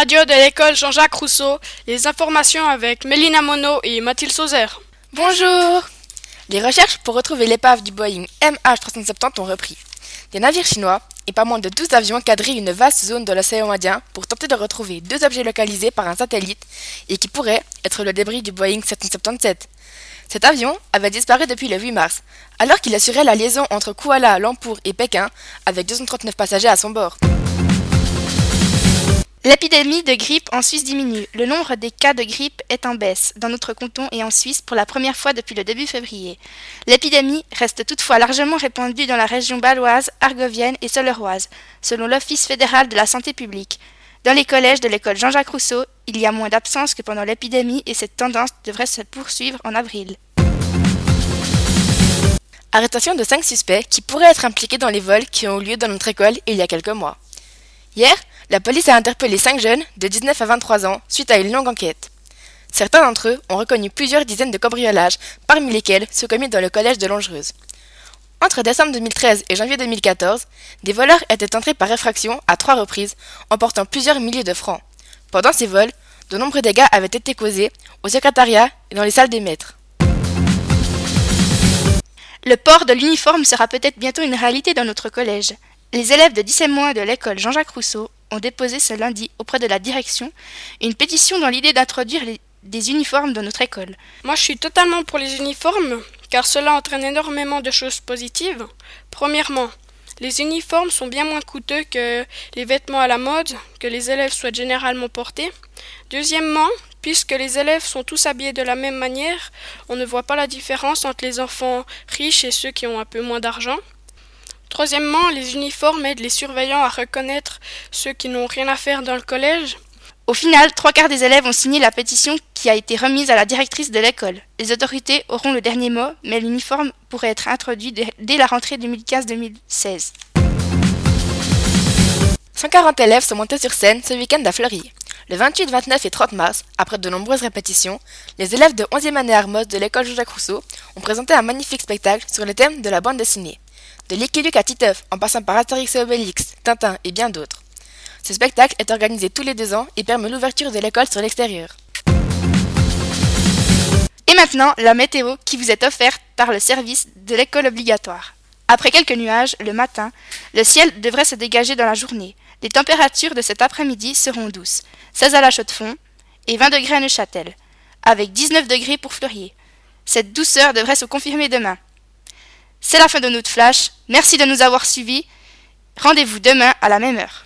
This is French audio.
Radio de l'école Jean-Jacques Rousseau, les informations avec Mélina Monod et Mathilde Sauzer. Bonjour Les recherches pour retrouver l'épave du Boeing MH370 ont repris. Des navires chinois et pas moins de 12 avions quadrillent une vaste zone de l'océan Indien pour tenter de retrouver deux objets localisés par un satellite et qui pourraient être le débris du Boeing 777. Cet avion avait disparu depuis le 8 mars, alors qu'il assurait la liaison entre Kuala Lumpur et Pékin avec 239 passagers à son bord. L'épidémie de grippe en Suisse diminue. Le nombre des cas de grippe est en baisse dans notre canton et en Suisse pour la première fois depuis le début février. L'épidémie reste toutefois largement répandue dans la région baloise, argovienne et soleroise, selon l'Office fédéral de la santé publique. Dans les collèges de l'école Jean-Jacques Rousseau, il y a moins d'absences que pendant l'épidémie et cette tendance devrait se poursuivre en avril. Arrestation de cinq suspects qui pourraient être impliqués dans les vols qui ont eu lieu dans notre école il y a quelques mois. Hier, la police a interpellé cinq jeunes de 19 à 23 ans suite à une longue enquête. Certains d'entre eux ont reconnu plusieurs dizaines de cambriolages, parmi lesquels ceux commis dans le collège de Longereuse. Entre décembre 2013 et janvier 2014, des voleurs étaient entrés par effraction à trois reprises, emportant plusieurs milliers de francs. Pendant ces vols, de nombreux dégâts avaient été causés au secrétariat et dans les salles des maîtres. Le port de l'uniforme sera peut-être bientôt une réalité dans notre collège. Les élèves de 17 mois de l'école Jean-Jacques Rousseau ont déposé ce lundi auprès de la direction une pétition dans l'idée d'introduire des uniformes dans notre école. Moi, je suis totalement pour les uniformes, car cela entraîne énormément de choses positives. Premièrement, les uniformes sont bien moins coûteux que les vêtements à la mode que les élèves souhaitent généralement porter. Deuxièmement, puisque les élèves sont tous habillés de la même manière, on ne voit pas la différence entre les enfants riches et ceux qui ont un peu moins d'argent. Troisièmement, les uniformes aident les surveillants à reconnaître ceux qui n'ont rien à faire dans le collège. Au final, trois quarts des élèves ont signé la pétition qui a été remise à la directrice de l'école. Les autorités auront le dernier mot, mais l'uniforme pourrait être introduit dès la rentrée 2015-2016. 140 élèves sont montés sur scène ce week-end à Fleury. Le 28, 29 et 30 mars, après de nombreuses répétitions, les élèves de 11e année Armos de l'école Jacques Rousseau ont présenté un magnifique spectacle sur le thème de la bande dessinée. De Luke à Titeuf, en passant par Astérix et Obélix, Tintin et bien d'autres. Ce spectacle est organisé tous les deux ans et permet l'ouverture de l'école sur l'extérieur. Et maintenant, la météo qui vous est offerte par le service de l'école obligatoire. Après quelques nuages, le matin, le ciel devrait se dégager dans la journée. Les températures de cet après-midi seront douces, 16 à la Chaux-de-Fonds et 20 degrés à Neuchâtel, avec 19 degrés pour Fleurier. Cette douceur devrait se confirmer demain. C'est la fin de notre flash. Merci de nous avoir suivis. Rendez-vous demain à la même heure.